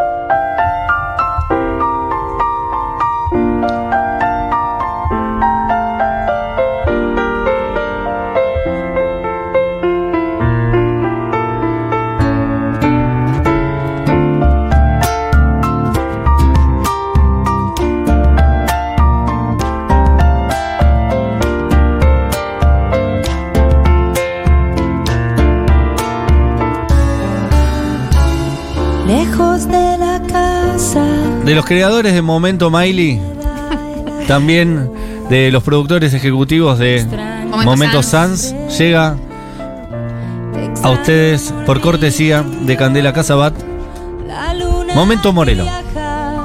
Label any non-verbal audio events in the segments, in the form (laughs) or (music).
Bye. Lejos de la casa. De los creadores de Momento Miley, también de los productores ejecutivos de Momento Momento Sans. Sans, llega a ustedes por cortesía de Candela Casabat. Momento Morelo. viaja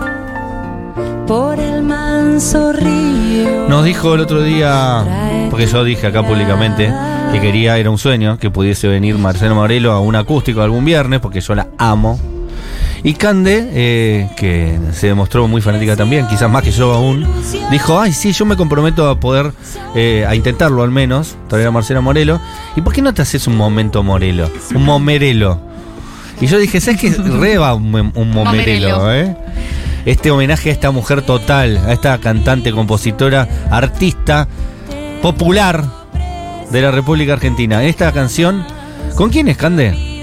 Por el manso río. Nos dijo el otro día, porque yo dije acá públicamente que quería, era un sueño, que pudiese venir Marcelo Morelo a un acústico algún viernes, porque yo la amo. Y Cande, eh, que se demostró muy fanática también, quizás más que yo aún, dijo, ay, sí, yo me comprometo a poder, eh, a intentarlo al menos, traer a Marcelo Morelo. ¿Y por qué no te haces un momento Morelo? Un momerelo. Y yo dije, ¿sabes qué? Reba un, un momerelo, Momerelo. ¿eh? Este homenaje a esta mujer total, a esta cantante, compositora, artista, popular de la República Argentina. Esta canción, ¿con quién es, Cande?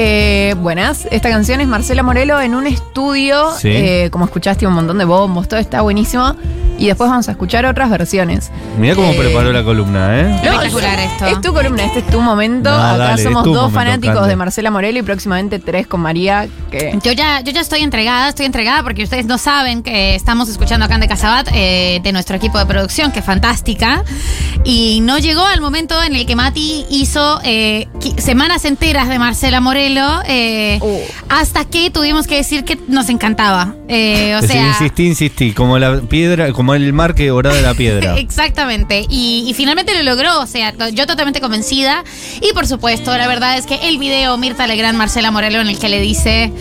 Eh, buenas, esta canción es Marcela Morelo en un estudio, Sí. eh, como escuchaste un montón de bombos, todo está buenísimo. Y después vamos a escuchar otras versiones. Mirá cómo Eh, preparó la columna, ¿eh? Espectacular esto. Es tu columna, este es tu momento. Acá dale, somos es dos momento, fanáticos de Marcela Morelo y próximamente tres con María. Que Yo ya, yo ya estoy entregada, estoy entregada porque ustedes no saben que estamos escuchando acá de Casabat eh, de nuestro equipo de producción, que es fantástica. Y no llegó al momento en el que Mati hizo eh, semanas enteras de Marcela Morelo, eh, Uh. hasta que tuvimos que decir que nos encantaba. Eh, o Es sea, insistí, insistí, como la piedra, como el mar que orada la piedra. (laughs) Exactamente, y, y finalmente lo logró, o sea, to- yo totalmente convencida. Y por supuesto, la verdad es que el video Mirta Legrand, Marcela Morelo, en el que le dice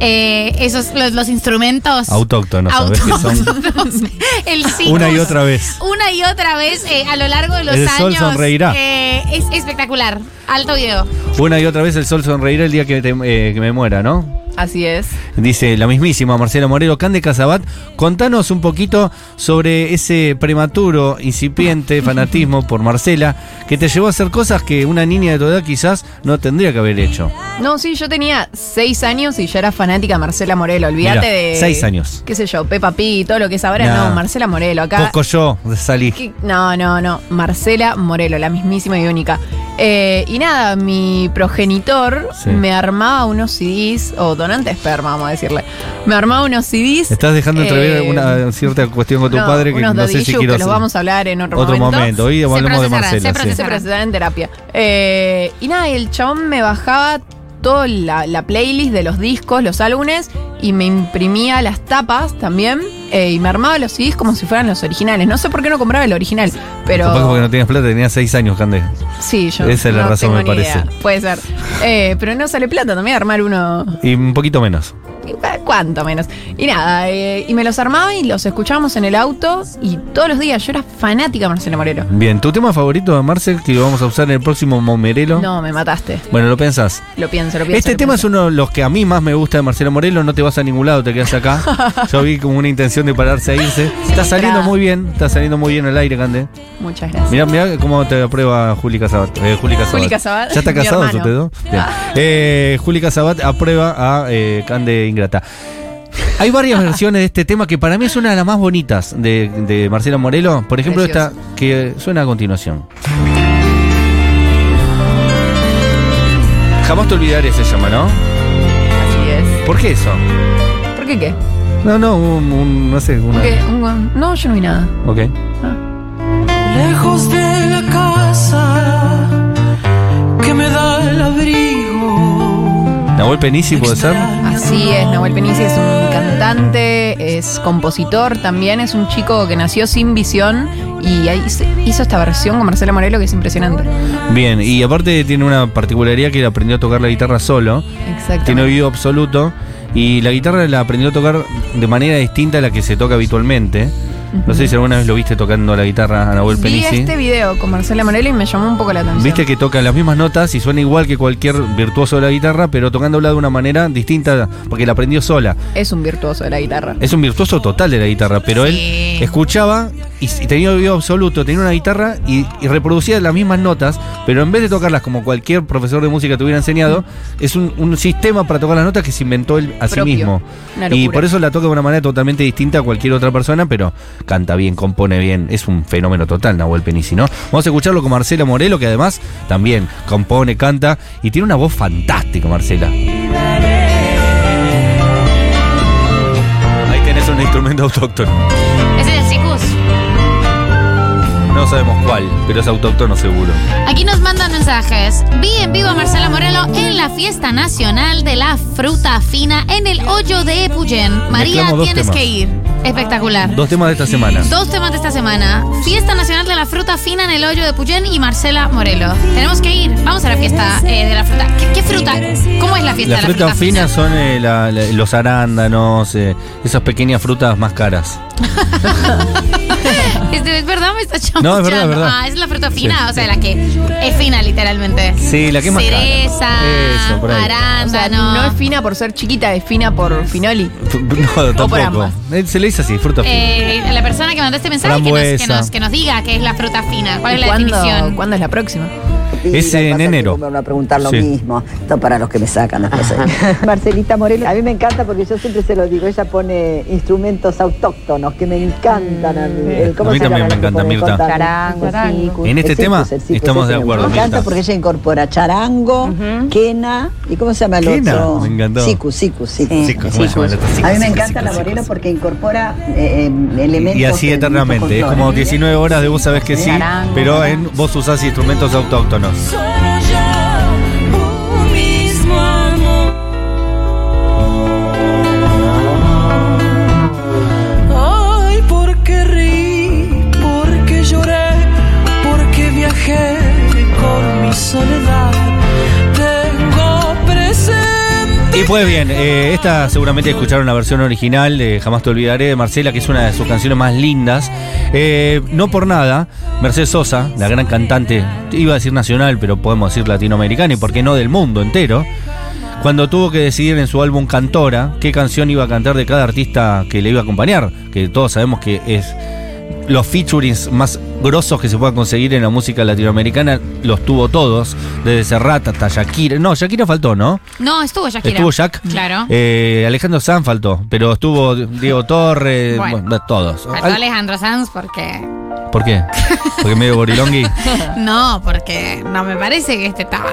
eh, esos los, los instrumentos Autóctonos, ¿sabes qué son? autóctonos, (laughs) el sí, Una y otra vez. Una y otra vez eh, a lo largo de los El sol sonreirá. eh, es espectacular. Alto video. Una y otra vez el sol sonreirá el día que, te- que me muera, ¿no? Así es. Dice la mismísima Marcela Morelo, Cande Casabat, contanos un poquito sobre ese prematuro, incipiente (laughs) fanatismo por Marcela que te llevó a hacer cosas que una niña de tu edad quizás no tendría que haber hecho. No, sí, yo tenía seis años y ya era fanática de Marcela Morelo. Olvídate Mirá, de. seis años. Qué sé yo, Peppa Pig y todo lo que es ahora. Nah. No, Marcela Morelo. Acá. Poco yo salí. ¿Qué? No, no, no. Marcela Morelo, la mismísima y única. Eh, y nada, mi progenitor Sí. me armaba unos CDs, o donante de esperma, vamos a decirle. Me armaba unos CDs. Estás dejando entrever eh, una cierta cuestión con tu no, padre que unos no sé si quiero que los vamos a hablar en otro, Otro momento. Hoy Se hablamos de Marcela. se sí. se procesará en terapia. Eh, y nada, y el chabón me bajaba toda la, la playlist de los discos, los álbumes, y me imprimía las tapas también, eh, y me armaba los CDs como si fueran los originales. No sé por qué no compraba el original, pero... Capaz porque no tenías plata, tenías seis años, Cande. Sí, yo Esa es la razón, tengo me ni parece. idea. Puede ser. Eh, pero no sale plata también armar uno... Y un poquito menos. ¿Cuánto menos? Y nada, eh, y me los armaba y los escuchábamos en el auto y todos los días. Yo era fanática de Marcelo Morelo. Bien, ¿tu tema favorito de Marcel que vamos a usar en el próximo Momerelo? No, me mataste. Bueno, lo pensás. Lo pienso, lo pienso. Este lo tema es uno de los que a mí más me gusta de Marcelo Morelo. No te vas a ningún lado, te quedas acá. (laughs) Yo vi como una intención de pararse a irse. Está saliendo muy bien, está saliendo muy bien el aire, Cande. Muchas gracias. Mirá, mirá cómo te aprueba Juli Casabat. Eh, Juli Casabat. Juli Casabat, ¿Ya está casado? Bien. (laughs) Eh, Juli Casabat aprueba a eh, Cande Ingrata. Hay varias (laughs) versiones de este tema que para mí es una de las más bonitas de, de Marcelo Morelo. Por ejemplo, Precioso. esta que suena a continuación. Jamás te olvidaré se llama, ¿no? Así es. ¿Por qué eso? ¿Por qué qué? No, no, un, un- no sé, una. No, yo no vi nada. Ok. Lejos de la casa que me da el abrigo. Nahuel Penisi puede ser. Así es, Nahuel Penici es un cantante, es compositor también, es un chico que nació sin visión y hizo esta versión con Marcelo Morelo que es impresionante. Bien, y aparte tiene una particularidad que él aprendió a tocar la guitarra solo. Exacto. Tiene oído absoluto. Y la guitarra la aprendió a tocar de manera distinta a la que se toca habitualmente. No sé si alguna vez lo viste tocando la guitarra a Nahuel Vi Penici. este video con Marcela Morelo y me llamó un poco la atención. Viste que toca las mismas notas y suena igual que cualquier virtuoso de la guitarra, pero tocándola de una manera distinta porque la aprendió sola. Es un virtuoso de la guitarra. Es un virtuoso total de la guitarra, pero Sí. él escuchaba y, y tenía oído absoluto, tenía una guitarra y, y reproducía las mismas notas, pero en vez de tocarlas como cualquier profesor de música te hubiera enseñado, es un, un sistema para tocar las notas que se inventó él a sí Propio. mismo. Y por eso la toca de una manera totalmente distinta a cualquier otra persona, pero canta bien, compone bien, es un fenómeno total Nahuel Penici, ¿no? Vamos a escucharlo con Marcela Morelo, que además también compone, canta y tiene una voz fantástica, Marcela. Ahí tenés un instrumento autóctono. Ese es el sicus. No sabemos cuál, pero es autóctono seguro. Aquí nos mandan mensajes. Vi en vivo a Marcela Morelo en la fiesta nacional de la fruta fina en el hoyo de Epuyén. María, tienes temas. que ir. Espectacular. Dos temas de esta semana. Dos temas de esta semana. Fiesta Nacional de la Fruta Fina en el Hoyo de Puyén y Marcela Morelo. Tenemos que ir. Vamos a la fiesta eh, de la fruta. ¿Qué, qué fruta? ¿Cómo es la fiesta Las de la frutas fruta finas son eh, la- la- los arándanos, eh, esas pequeñas frutas más caras. (laughs) Este, ¿Es verdad? Me está No, es verdad, es verdad. Ah, es la fruta fina, Sí, o sea, la que es fina literalmente. Sí, la que es más cara. Cereza, Eso, por ahí. O sea, arándano. no es fina por ser chiquita, es fina por finoli. No, tampoco. ambas. Eh, Se le dice así, fruta fina. Eh, la persona que mandó este mensaje que nos, que, nos, que nos diga qué es la fruta fina, cuál es la ¿Cuándo, definición. ¿Cuándo es la próxima? Es en pasa es que enero. Me van a preguntar lo Sí. mismo. Esto para los que me sacan después. ahí. (laughs) Marcelita Morelo, a mí me encanta porque yo siempre se lo digo, ella pone instrumentos autóctonos que me encantan a mí. El- ¿cómo A mí se también llama me encanta, pone Mirta. contar? Charango, El sicu. En este El tema sicu, sicu, estamos de me acuerdo, encanta Mirta. porque ella incorpora charango, quena y ¿cómo se llama el Quena, otro? me encantó. Sicu, sicu, sicu. Sicu, ¿cómo se llama el otro? Sicu, A mí me sicu, encanta sicu, la sicu, Morelo sicu. porque incorpora eh, eh, elementos. Y así eternamente. Es como folclores. 19 horas de vos sabés que sí, Charango, pero en, vos usás instrumentos autóctonos. Solo pues bien, eh, esta seguramente escucharon la versión original de Jamás te olvidaré de Marcela, que es una de sus canciones más lindas. Eh, no por nada, Mercedes Sosa, la gran cantante, iba a decir nacional, pero podemos decir latinoamericana y por qué no del mundo entero. Cuando tuvo que decidir en su álbum Cantora qué canción iba a cantar de cada artista que le iba a acompañar, que todos sabemos que es los featurings más grosos que se puedan conseguir en la música latinoamericana, los tuvo todos, desde Serrat hasta Shakira. No, Shakira faltó, ¿no? No, estuvo Shakira. Estuvo Jack. Claro. Eh, Alejandro Sanz faltó, pero estuvo Diego Torres, Bueno. bueno, todos. Faltó Al- Alejandro Sanz porque. ¿Por qué? Porque medio gorilongui. (laughs) No, porque no me parece que este estaba.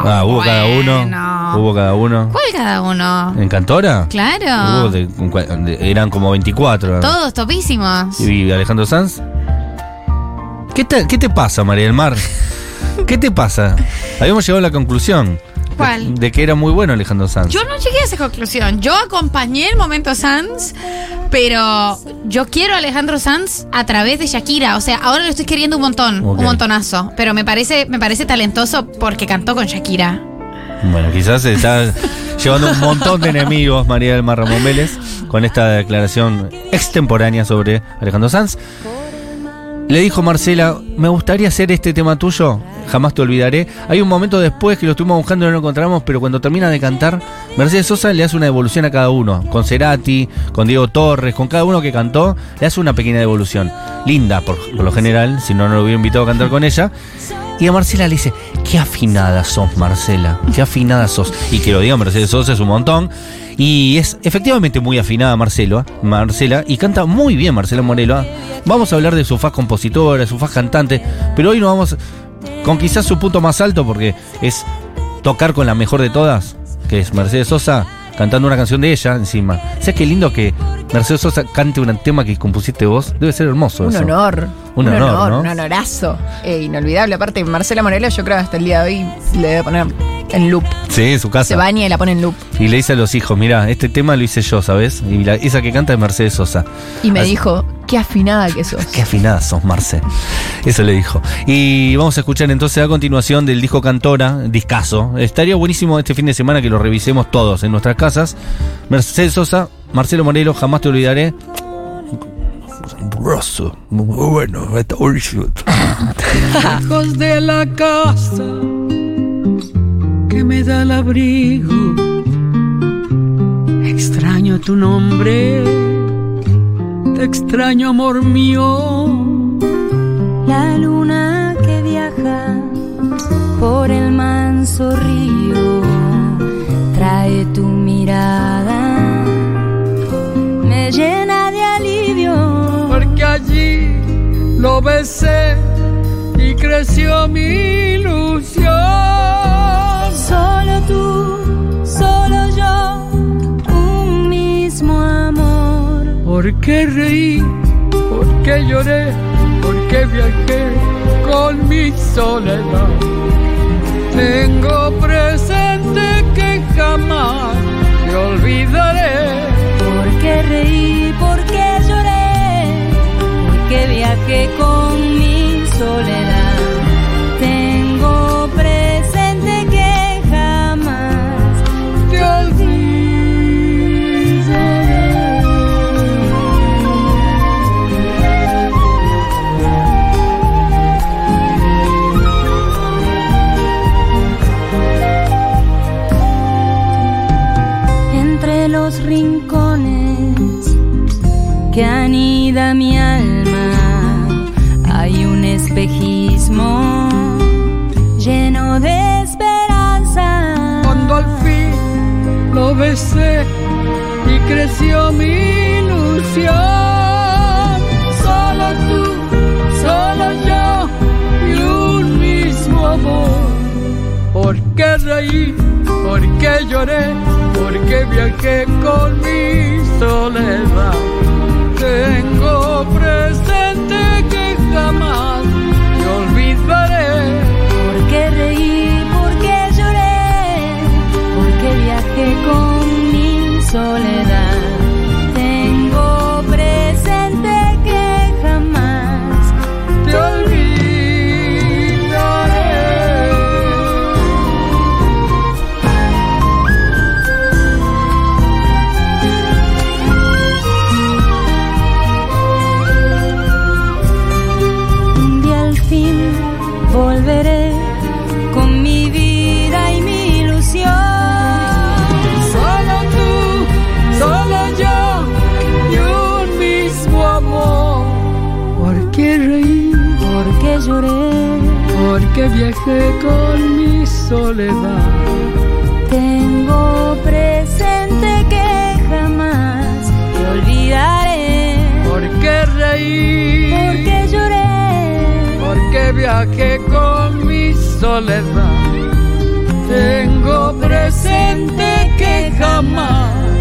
Ah, hubo cada uno. Hubo cada uno. ¿Cuál cada uno? ¿En Cantora? Claro. Hubo de- de- eran como 24. Todos topísimos. ¿Y Alejandro Sanz? ¿Qué te, ¿Qué te pasa, María del Mar? ¿Qué te pasa? Habíamos llegado a la conclusión. de- ¿Cuál? De, que era muy bueno Alejandro Sanz. Yo no llegué a esa conclusión. Yo acompañé el momento Sanz, pero yo quiero a Alejandro Sanz a través de Shakira. O sea, ahora lo estoy queriendo un montón, un montonazo. Pero me parece, me parece talentoso porque cantó con Shakira. Bueno, quizás se está (laughs) llevando un montón de enemigos María del Mar Ramón Vélez con esta declaración extemporánea sobre Alejandro Sanz. Le dijo Marcela, me gustaría hacer este tema tuyo, jamás te olvidaré. Hay un momento después que lo estuvimos buscando y no lo encontramos, pero cuando termina de cantar, Mercedes Sosa le hace una devolución a cada uno. Con Cerati, con Diego Torres, con cada uno que cantó, le hace una pequeña devolución. Linda, por, lo general, si no, no lo hubiera invitado a cantar con ella. Y a Marcela le dice, qué afinada sos, Marcela, qué afinada sos. Y que lo diga Mercedes Sosa es un montón. Y es efectivamente muy afinada Marcelo, ¿eh? Marcela, y canta muy bien Marcela Morelo. ¿eh? Vamos a hablar de su faz compositora, su faz cantante, pero hoy no vamos con quizás su punto más alto porque es tocar con la mejor de todas, que es Mercedes Sosa, cantando una canción de ella encima. ¿Sabes qué lindo que Mercedes Sosa cante un tema que compusiste vos? Debe ser hermoso Un eso. honor. Un honor, ¿no? Un honorazo. Eh, inolvidable. Aparte, Marcela Morelo, yo creo que hasta el día de hoy le debe poner en loop. Sí, en su casa. Se baña y la pone en loop. Y le dice a los hijos, mira, este tema lo hice yo, ¿sabes? Y la- esa que canta es Mercedes Sosa. Y me Así- dijo, qué afinada que sos. Qué afinada sos, Marce. Eso le dijo. Y vamos a escuchar entonces a continuación del disco Cantora, discaso. Estaría buenísimo este fin de semana que lo revisemos todos en nuestras casas. Mercedes Sosa, Marcelo Morelo, jamás te olvidaré. asombroso. Muy bueno, está buenísimo. (laughs) Lejos de la casa que me da el abrigo. Extraño tu nombre, te extraño amor mío. La luna que viaja por el manso río trae tu mirada, llena de alivio. Porque allí lo besé y creció mi ilusión. Solo tú, solo yo, un mismo amor. ¿Por qué reí? ¿Por qué lloré? ¿Por qué viajé con mi soledad? Tengo presente que jamás te olvidaré. ¿Por qué reí? ¿Por qué lloré? ¿Por qué viajé con mi soledad? Tengo presente que jamás Te olvidaré. entre los rincones lleno de esperanza. Cuando al fin lo besé y creció mi ilusión. Solo tú, solo yo y un mismo amor. ¿Por qué reí? ¿Por qué lloré? ¿Por qué viajé con mi soledad? Porque viajé con mi soledad. Tengo presente que jamás te olvidaré. ¿Por qué reí? ¿Por qué lloré? Porque viajé con mi soledad. Tengo presente que jamás